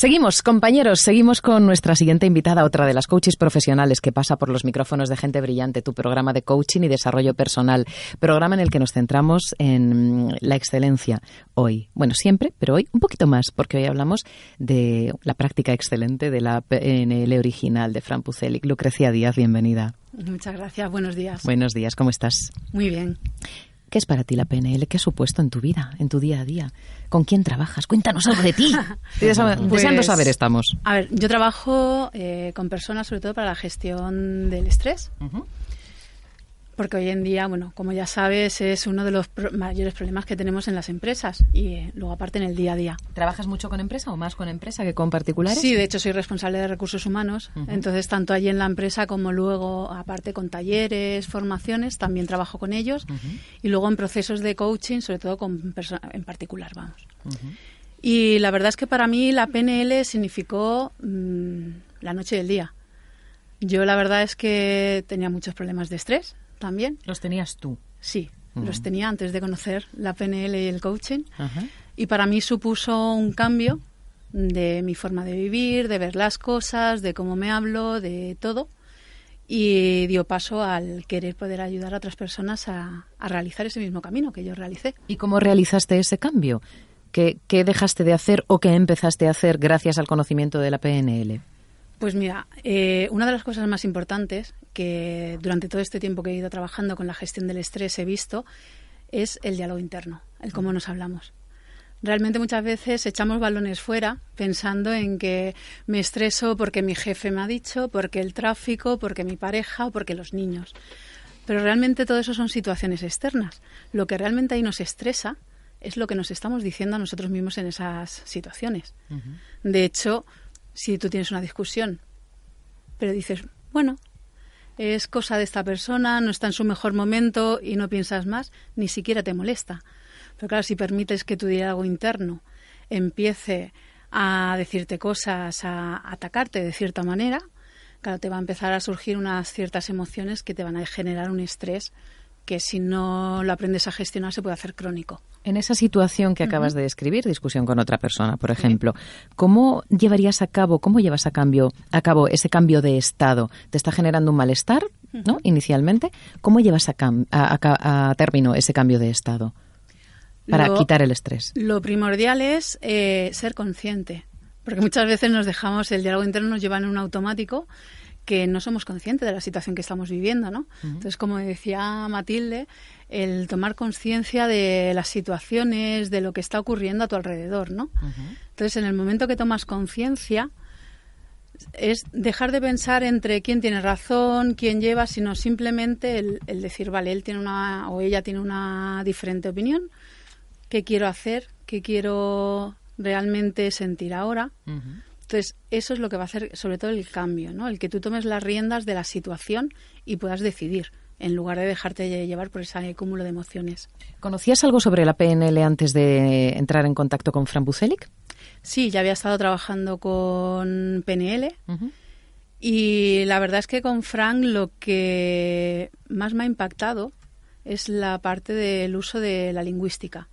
Seguimos, compañeros, seguimos con nuestra siguiente invitada, otra de las coaches profesionales que pasa por los micrófonos de Gente Brillante, tu programa de coaching y desarrollo personal, programa en el que nos centramos en la excelencia hoy. Bueno, siempre, pero hoy un poquito más, porque hoy hablamos de la práctica excelente de la PNL original de Fran Pucelic. Lucrecia Díaz, bienvenida. Muchas gracias, buenos días. Buenos días, ¿cómo estás? Muy bien. ¿Qué es para ti la PNL? ¿Qué ha supuesto en tu vida, en tu día a día? ¿Con quién trabajas? Cuéntanos algo de ti. Deseando pues, saber estamos. A ver, yo trabajo eh, con personas sobre todo para la gestión del estrés porque hoy en día, bueno, como ya sabes, es uno de los mayores problemas que tenemos en las empresas y eh, luego aparte en el día a día. ¿Trabajas mucho con empresa o más con empresa que con particulares? Sí, de hecho soy responsable de recursos humanos, entonces tanto allí en la empresa como luego aparte con talleres, formaciones, también trabajo con ellos y luego en procesos de coaching, sobre todo con en particular, vamos. Y la verdad es que para mí la PNL significó mm, la noche y el día. Yo la verdad es que tenía muchos problemas de estrés, también. ¿Los tenías tú? Sí, los tenía antes de conocer la PNL y el coaching. Y para mí supuso un cambio de mi forma de vivir, de ver las cosas, de cómo me hablo, de todo. Y dio paso al querer poder ayudar a otras personas a, realizar ese mismo camino que yo realicé. ¿Y cómo realizaste ese cambio? ¿Qué, ¿Qué, dejaste de hacer o qué empezaste a hacer gracias al conocimiento de la PNL? Pues mira, eh, una de las cosas más importantes que durante todo este tiempo que he ido trabajando con la gestión del estrés he visto es el diálogo interno, el cómo nos hablamos. Realmente muchas veces echamos balones fuera pensando en que me estreso porque mi jefe me ha dicho, porque el tráfico, porque mi pareja o porque los niños. Pero realmente todo eso son situaciones externas. Lo que realmente ahí nos estresa es lo que nos estamos diciendo a nosotros mismos en esas situaciones. De hecho, si tú tienes una discusión, pero dices, bueno, es cosa de esta persona, no está en su mejor momento y no piensas más, ni siquiera te molesta. Pero claro, si permites que tu diálogo interno empiece a decirte cosas, a atacarte de cierta manera, claro, te va a empezar a surgir unas ciertas emociones que te van a generar un estrés que si no lo aprendes a gestionar se puede hacer crónico. En esa situación que acabas de describir, discusión con otra persona, por ejemplo, ¿cómo llevarías a cabo, cómo llevas a, cambio, a cabo ese cambio de estado? ¿Te está generando un malestar, ¿no? Inicialmente. ¿Cómo llevas a, a, término ese cambio de estado para quitar el estrés? Lo primordial es eh, ser consciente, porque muchas veces nos dejamos, el diálogo interno nos lleva en un automático que no somos conscientes de la situación que estamos viviendo, ¿no? Entonces, como decía Matilde, el tomar conciencia de las situaciones, de lo que está ocurriendo a tu alrededor, ¿no? Entonces, en el momento que tomas conciencia, es dejar de pensar entre quién tiene razón, quién lleva, sino simplemente el, el, decir, vale, él tiene una o ella tiene una diferente opinión, ¿qué quiero hacer? ¿Qué quiero realmente sentir ahora? Entonces, eso es lo que va a hacer sobre todo el cambio, ¿no? El que tú tomes las riendas de la situación y puedas decidir en lugar de dejarte llevar por ese cúmulo de emociones. ¿Conocías algo sobre la PNL antes de entrar en contacto con Fran Bucelic? Sí, ya había estado trabajando con PNL y la verdad es que con Fran lo que más me ha impactado es la parte del uso de la lingüística,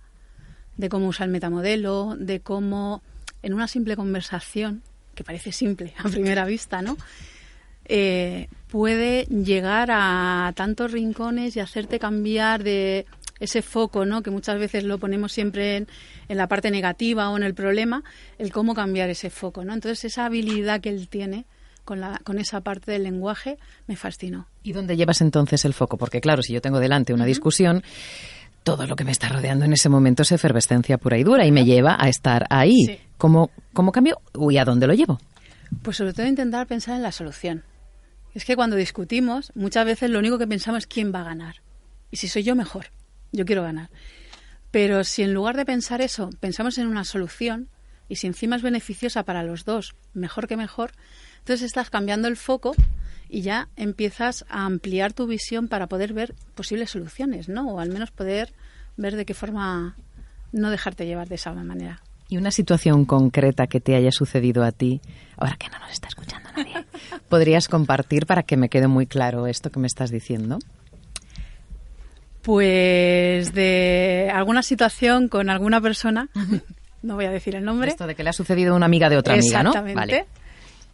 de cómo usar el metamodelo, de cómo en una simple conversación, que parece simple a primera vista, ¿no? Eh, puede llegar a tantos rincones y hacerte cambiar de ese foco, ¿no? Que muchas veces lo ponemos siempre en, la parte negativa o en el problema, el cómo cambiar ese foco, ¿no? Entonces esa habilidad que él tiene con, la, con esa parte del lenguaje me fascinó. ¿Y dónde llevas entonces el foco? Porque claro, si yo tengo delante una discusión, todo lo que me está rodeando en ese momento es efervescencia pura y dura y me lleva a estar ahí. ¿Cómo, ¿Cómo cambio? ¿Y a dónde lo llevo? Pues sobre todo intentar pensar en la solución. Es que cuando discutimos, muchas veces lo único que pensamos es quién va a ganar. Y si soy yo, mejor. Yo quiero ganar. Pero si en lugar de pensar eso, pensamos en una solución, y si encima es beneficiosa para los dos, mejor que mejor, entonces estás cambiando el foco y ya empiezas a ampliar tu visión para poder ver posibles soluciones, ¿no? O al menos poder ver de qué forma no dejarte llevar de esa manera. ¿Y una situación concreta que te haya sucedido a ti, ahora que no nos está escuchando nadie, podrías compartir para que me quede muy claro esto que me estás diciendo? Pues de alguna situación con alguna persona no voy a decir el nombre. Esto de que le ha sucedido a una amiga de otra amiga, ¿no? Exactamente.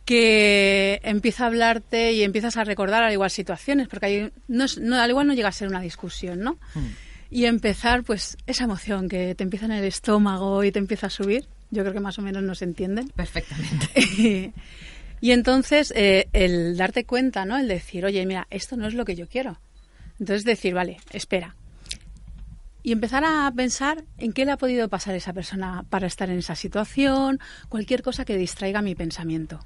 Que empieza a hablarte y empiezas a recordar al igual situaciones, porque hay, no, no, al igual no llega a ser una discusión, ¿no? Hmm. Y empezar, pues, esa emoción que te empieza en el estómago y te empieza a subir. Yo creo que más o menos nos entienden. Perfectamente. y entonces, eh, el darte cuenta, ¿no? El decir, oye, mira, esto no es lo que yo quiero. Entonces decir, vale, espera, y empezar a pensar en qué le ha podido pasar a esa persona para estar en esa situación, cualquier cosa que distraiga mi pensamiento,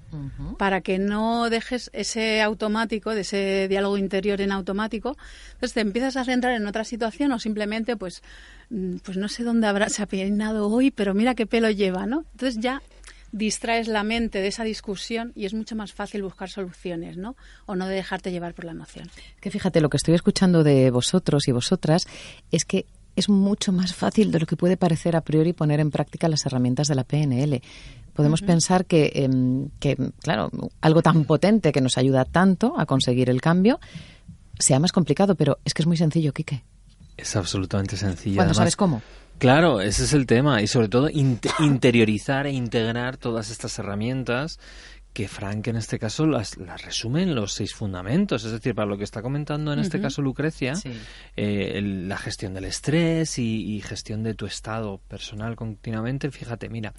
para que no dejes ese automático, de ese diálogo interior en automático, entonces te empiezas a centrar en otra situación o simplemente pues mm, pues no sé dónde habrá se ha peinado hoy, pero mira qué pelo lleva, ¿no? Entonces ya distraes la mente de esa discusión y es mucho más fácil buscar soluciones, ¿no? O no dejarte llevar por la emoción. Que fíjate, lo que estoy escuchando de vosotros y vosotras es que es mucho más fácil de lo que puede parecer a priori poner en práctica las herramientas de la PNL. Podemos pensar em, que, claro, algo tan potente que nos ayuda tanto a conseguir el cambio sea más complicado, pero es que es muy sencillo, Quique. Es absolutamente sencillo. Cuando sabes cómo. Claro, ese es el tema. Y sobre todo interiorizar e integrar todas estas herramientas que Frank en este caso las, las, resume en los seis fundamentos. Es decir, para lo que está comentando en este caso Lucrecia, eh, la gestión del estrés y, gestión de tu estado personal continuamente, fíjate, mira,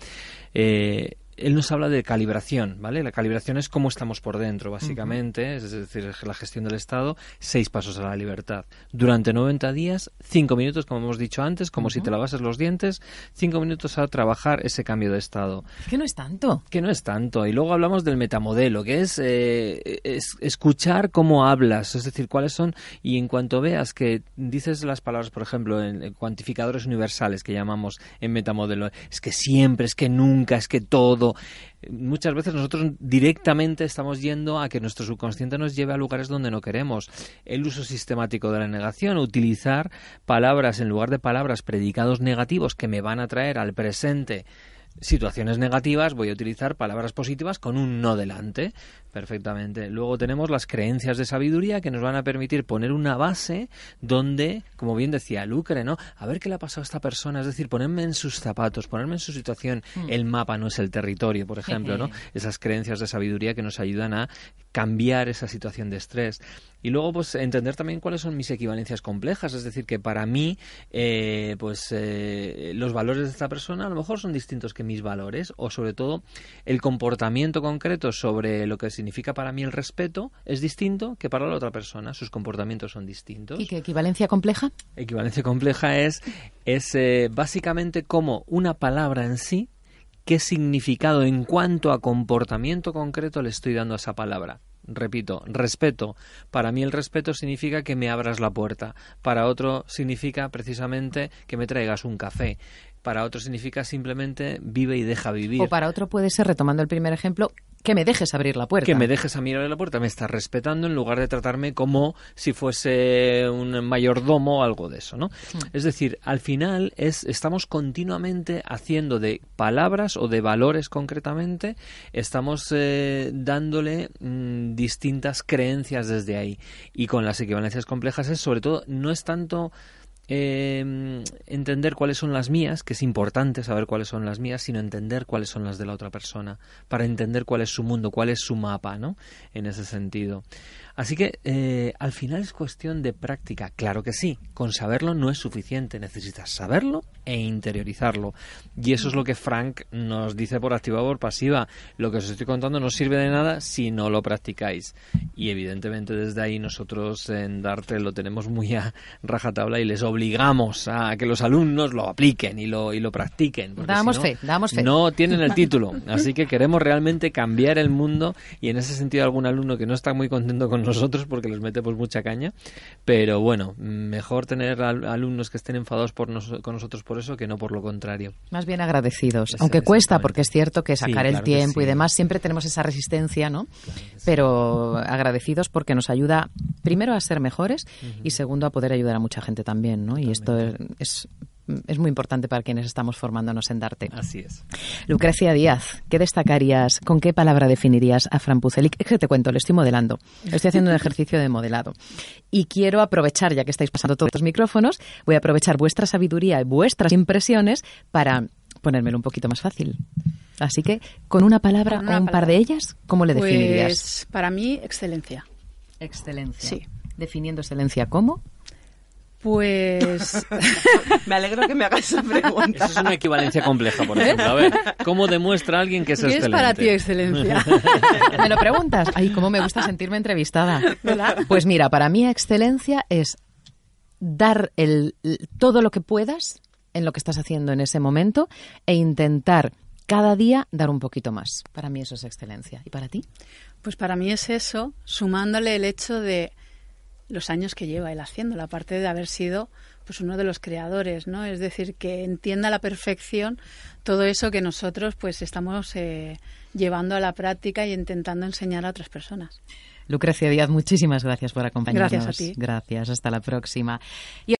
eh, él nos habla de calibración, ¿vale? La calibración es cómo estamos por dentro, básicamente, es decir, la gestión del estado, seis pasos a la libertad. Durante 90 días, cinco minutos, como hemos dicho antes, como si te lavases los dientes, cinco minutos a trabajar ese cambio de estado. que no es tanto. Que no es tanto. Y luego hablamos del metamodelo, que es, eh, es escuchar cómo hablas, es decir, cuáles son, y en cuanto veas que dices las palabras, por ejemplo, en cuantificadores universales que llamamos en metamodelo, es que siempre, es que nunca, es que todo, muchas veces nosotros directamente estamos yendo a que nuestro subconsciente nos lleve a lugares donde no queremos. El uso sistemático de la negación, utilizar palabras en lugar de palabras, predicados negativos que me van a traer al presente situaciones negativas, voy a utilizar palabras positivas con un no delante. Perfectamente. Luego tenemos las creencias de sabiduría que nos van a permitir poner una base donde, como bien decía Lucre, ¿no? A ver qué le ha pasado a esta persona, es decir, ponerme en sus zapatos, ponerme en su situación. Mm. El mapa no es el territorio, por ejemplo, ¿no? Esas creencias de sabiduría que nos ayudan a cambiar esa situación de estrés. Y luego, pues, entender también cuáles son mis equivalencias complejas. Es decir, que para mí, eh, pues, eh, los valores de esta persona a lo mejor son distintos que mis valores, o sobre todo, el comportamiento concreto sobre lo que significa para mí el respeto es distinto que para la otra persona. Sus comportamientos son distintos. ¿Y qué equivalencia compleja? Equivalencia compleja es, es eh, básicamente como una palabra en sí qué significado en cuanto a comportamiento concreto le estoy dando a esa palabra. Repito, respeto. Para mí el respeto significa que me abras la puerta. Para otro significa precisamente que me traigas un café. Para otro significa simplemente vive y deja vivir. O para otro puede ser, retomando el primer ejemplo, que me dejes abrir la puerta. Que me dejes a mirar la puerta. Me estás respetando en lugar de tratarme como si fuese un mayordomo o algo de eso, ¿no? Hmm. Es decir, al final es, estamos continuamente haciendo de palabras o de valores concretamente, estamos eh, dándole mm, distintas creencias desde ahí. Y con las equivalencias complejas es sobre todo, no es tanto eh, entender cuáles son las mías, que es importante saber cuáles son las mías, sino entender cuáles son las de la otra persona, para entender cuál es su mundo, cuál es su mapa, ¿no? En ese sentido. Así que eh, al final es cuestión de práctica, claro que sí, con saberlo no es suficiente, necesitas saberlo e interiorizarlo. Y eso es lo que Frank nos dice por activa o por pasiva. Lo que os estoy contando no sirve de nada si no lo practicáis. Y evidentemente desde ahí nosotros en Darte lo tenemos muy a rajatabla y les obligamos a que los alumnos lo apliquen y lo, y lo practiquen. Damos fe, damos fe. No tienen el título, así que queremos realmente cambiar el mundo y en ese sentido algún alumno que no está muy contento con nosotros porque les metemos mucha caña. Pero bueno, mejor tener alumnos que estén enfadados por con nosotros por eso que no por lo contrario. Más bien agradecidos, aunque cuesta, porque es cierto que sacar el tiempo y demás, siempre tenemos esa resistencia, ¿no? Pero agradecidos porque nos ayuda primero a ser mejores y segundo a poder ayudar a mucha gente también, ¿no? Y esto es es muy importante para quienes estamos formándonos en Darte. Así es. Lucrecia Díaz, ¿qué destacarías? ¿Con qué palabra definirías a Fran Pucelic? Es que te cuento, le estoy modelando. Estoy haciendo un ejercicio de modelado. Y quiero aprovechar, ya que estáis pasando todos estos micrófonos, voy a aprovechar vuestra sabiduría y vuestras impresiones para ponérmelo un poquito más fácil. Así que, con una palabra Con una o un par de ellas, ¿cómo le definirías? Pues para mí, excelencia. Excelencia. Sí. Definiendo excelencia como. Pues Me alegro que me hagas esa pregunta. Eso es una equivalencia compleja, por ejemplo. A ver, ¿cómo demuestra alguien que es ¿qué es excelente? para ti excelencia? ¿Me lo preguntas? Ay, cómo me gusta sentirme entrevistada. ¿Verdad? Pues mira, para mí excelencia es dar el, todo lo que puedas en lo que estás haciendo en ese momento e intentar cada día dar un poquito más. Para mí eso es excelencia. ¿Y para ti? Pues para mí es eso, sumándole el hecho de los años que lleva él haciéndolo, aparte de haber sido pues uno de los creadores, ¿no? Es decir, que entienda a la perfección todo eso que nosotros pues estamos eh, llevando a la práctica y intentando enseñar a otras personas. Lucrecia Díaz, muchísimas gracias por acompañarnos. Gracias a ti. Gracias, hasta la próxima. Y